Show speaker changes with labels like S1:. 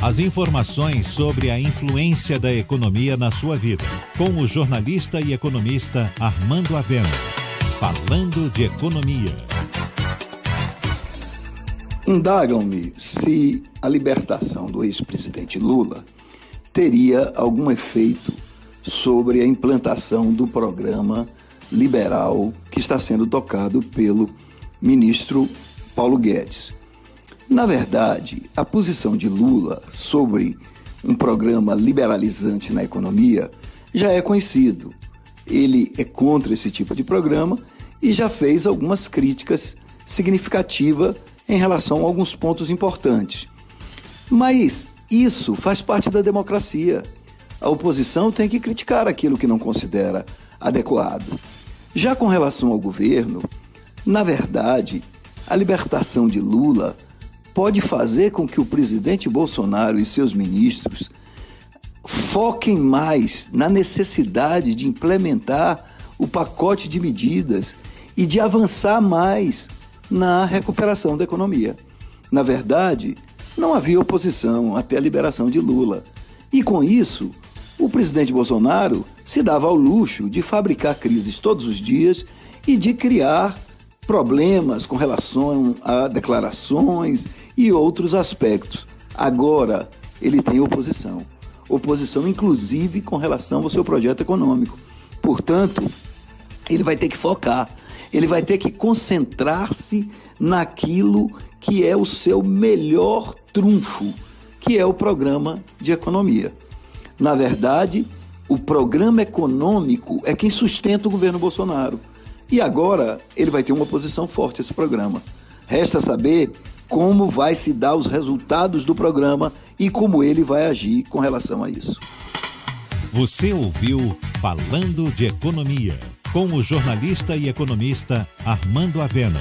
S1: As informações sobre a influência da economia na sua vida. Com o jornalista e economista Armando Avena. Falando de economia.
S2: Indagam-me se a libertação do ex-presidente Lula teria algum efeito sobre a implantação do programa liberal que está sendo tocado pelo ministro Paulo Guedes. Na verdade, a posição de Lula sobre um programa liberalizante na economia já é conhecido. Ele é contra esse tipo de programa e já fez algumas críticas significativas em relação a alguns pontos importantes. Mas isso faz parte da democracia. A oposição tem que criticar aquilo que não considera adequado. Já com relação ao governo, na verdade, a libertação de Lula pode fazer com que o presidente Bolsonaro e seus ministros foquem mais na necessidade de implementar o pacote de medidas e de avançar mais na recuperação da economia. Na verdade, não havia oposição até a liberação de Lula. E com isso, o presidente Bolsonaro se dava ao luxo de fabricar crises todos os dias e de criar problemas com relação a declarações e outros aspectos. Agora, ele tem oposição. Oposição, inclusive, com relação ao seu projeto econômico. Portanto, ele vai ter que focar, ele vai ter que concentrar-se naquilo que é o seu melhor trunfo, que é o programa de economia. Na verdade, o programa econômico é quem sustenta o governo Bolsonaro. E agora ele vai ter uma posição forte esse programa. Resta saber como vai se dar os resultados do programa e como ele vai agir com relação a isso.
S1: Você ouviu Falando de Economia, com o jornalista e economista Armando Avena.